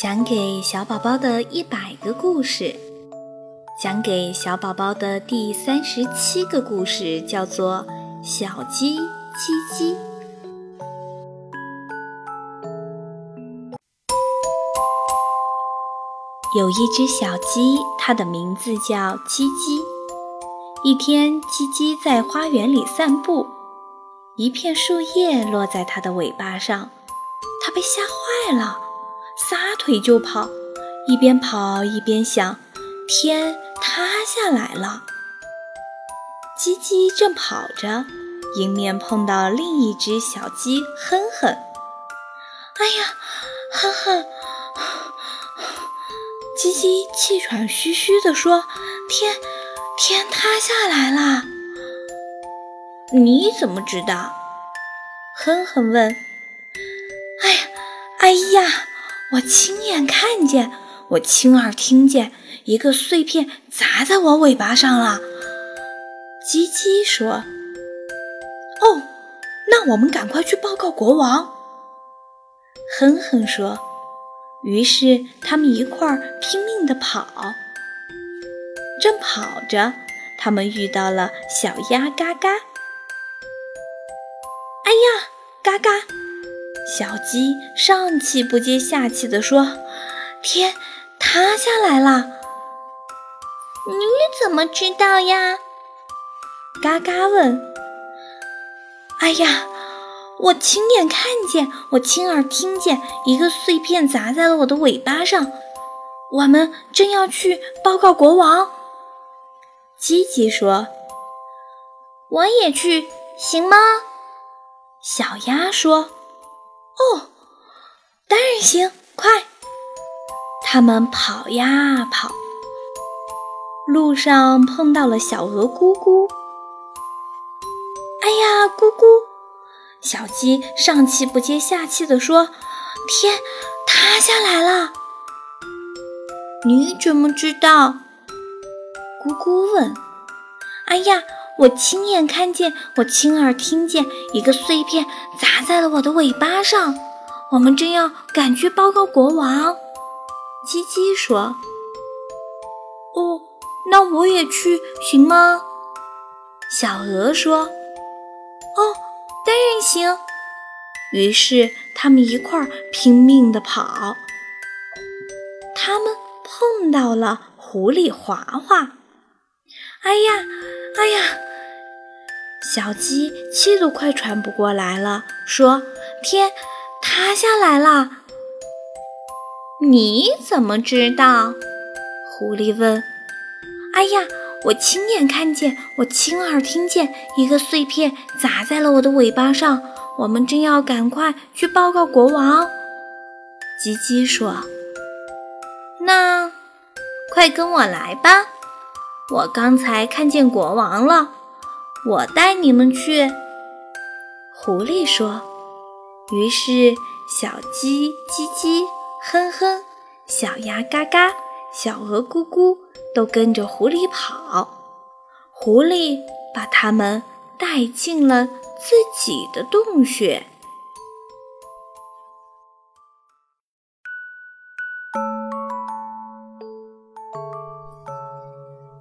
讲给小宝宝的一百个故事，讲给小宝宝的第三十七个故事叫做《小鸡叽叽》。有一只小鸡，它的名字叫叽叽。一天，叽叽在花园里散步，一片树叶落在它的尾巴上，它被吓坏了。撒腿就跑，一边跑一边想：天塌下来了。叽叽正跑着，迎面碰到另一只小鸡哼哼。哎呀，哼哼！叽叽气喘吁吁地说：“天，天塌下来了。”你怎么知道？哼哼问。哎呀，哎呀！我亲眼看见，我亲耳听见，一个碎片砸在我尾巴上了。叽叽说：“哦，那我们赶快去报告国王。”哼哼说。于是他们一块儿拼命地跑。正跑着，他们遇到了小鸭嘎嘎。哎呀，嘎嘎！小鸡上气不接下气地说：“天塌下来了！”你怎么知道呀？嘎嘎问。“哎呀，我亲眼看见，我亲耳听见，一个碎片砸在了我的尾巴上。我们正要去报告国王。”鸡鸡说。“我也去，行吗？”小鸭说。哦，当然行，快！他们跑呀跑，路上碰到了小鹅咕咕。哎呀，咕咕！小鸡上气不接下气地说：“天塌下来了！”你怎么知道？咕咕问。哎呀！我亲眼看见，我亲耳听见，一个碎片砸在了我的尾巴上。我们正要赶去报告国王。叽叽说：“哦，那我也去，行吗？”小鹅说：“哦，当然行。”于是他们一块儿拼命地跑。他们碰到了狐狸华华。哎呀，哎呀！小鸡气都快喘不过来了，说：“天塌下来了！”你怎么知道？狐狸问。“哎呀，我亲眼看见，我亲耳听见，一个碎片砸在了我的尾巴上。我们正要赶快去报告国王。”吉吉说。“那，快跟我来吧！我刚才看见国王了。”我带你们去，狐狸说。于是，小鸡叽叽，哼哼，小鸭嘎嘎，小鹅咕咕，都跟着狐狸跑。狐狸把它们带进了自己的洞穴。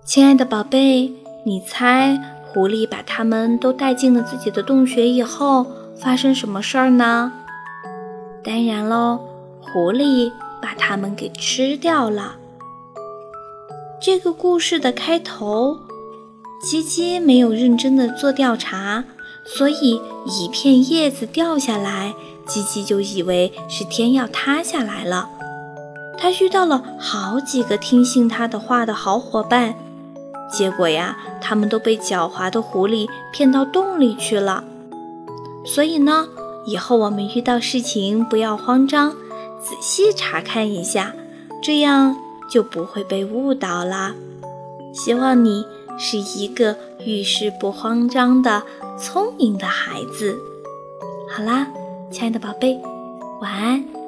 亲爱的宝贝，你猜？狐狸把它们都带进了自己的洞穴以后，发生什么事儿呢？当然喽，狐狸把它们给吃掉了。这个故事的开头，叽叽没有认真的做调查，所以一片叶子掉下来，叽叽就以为是天要塌下来了。他遇到了好几个听信他的话的好伙伴。结果呀，他们都被狡猾的狐狸骗到洞里去了。所以呢，以后我们遇到事情不要慌张，仔细查看一下，这样就不会被误导啦。希望你是一个遇事不慌张的聪明的孩子。好啦，亲爱的宝贝，晚安。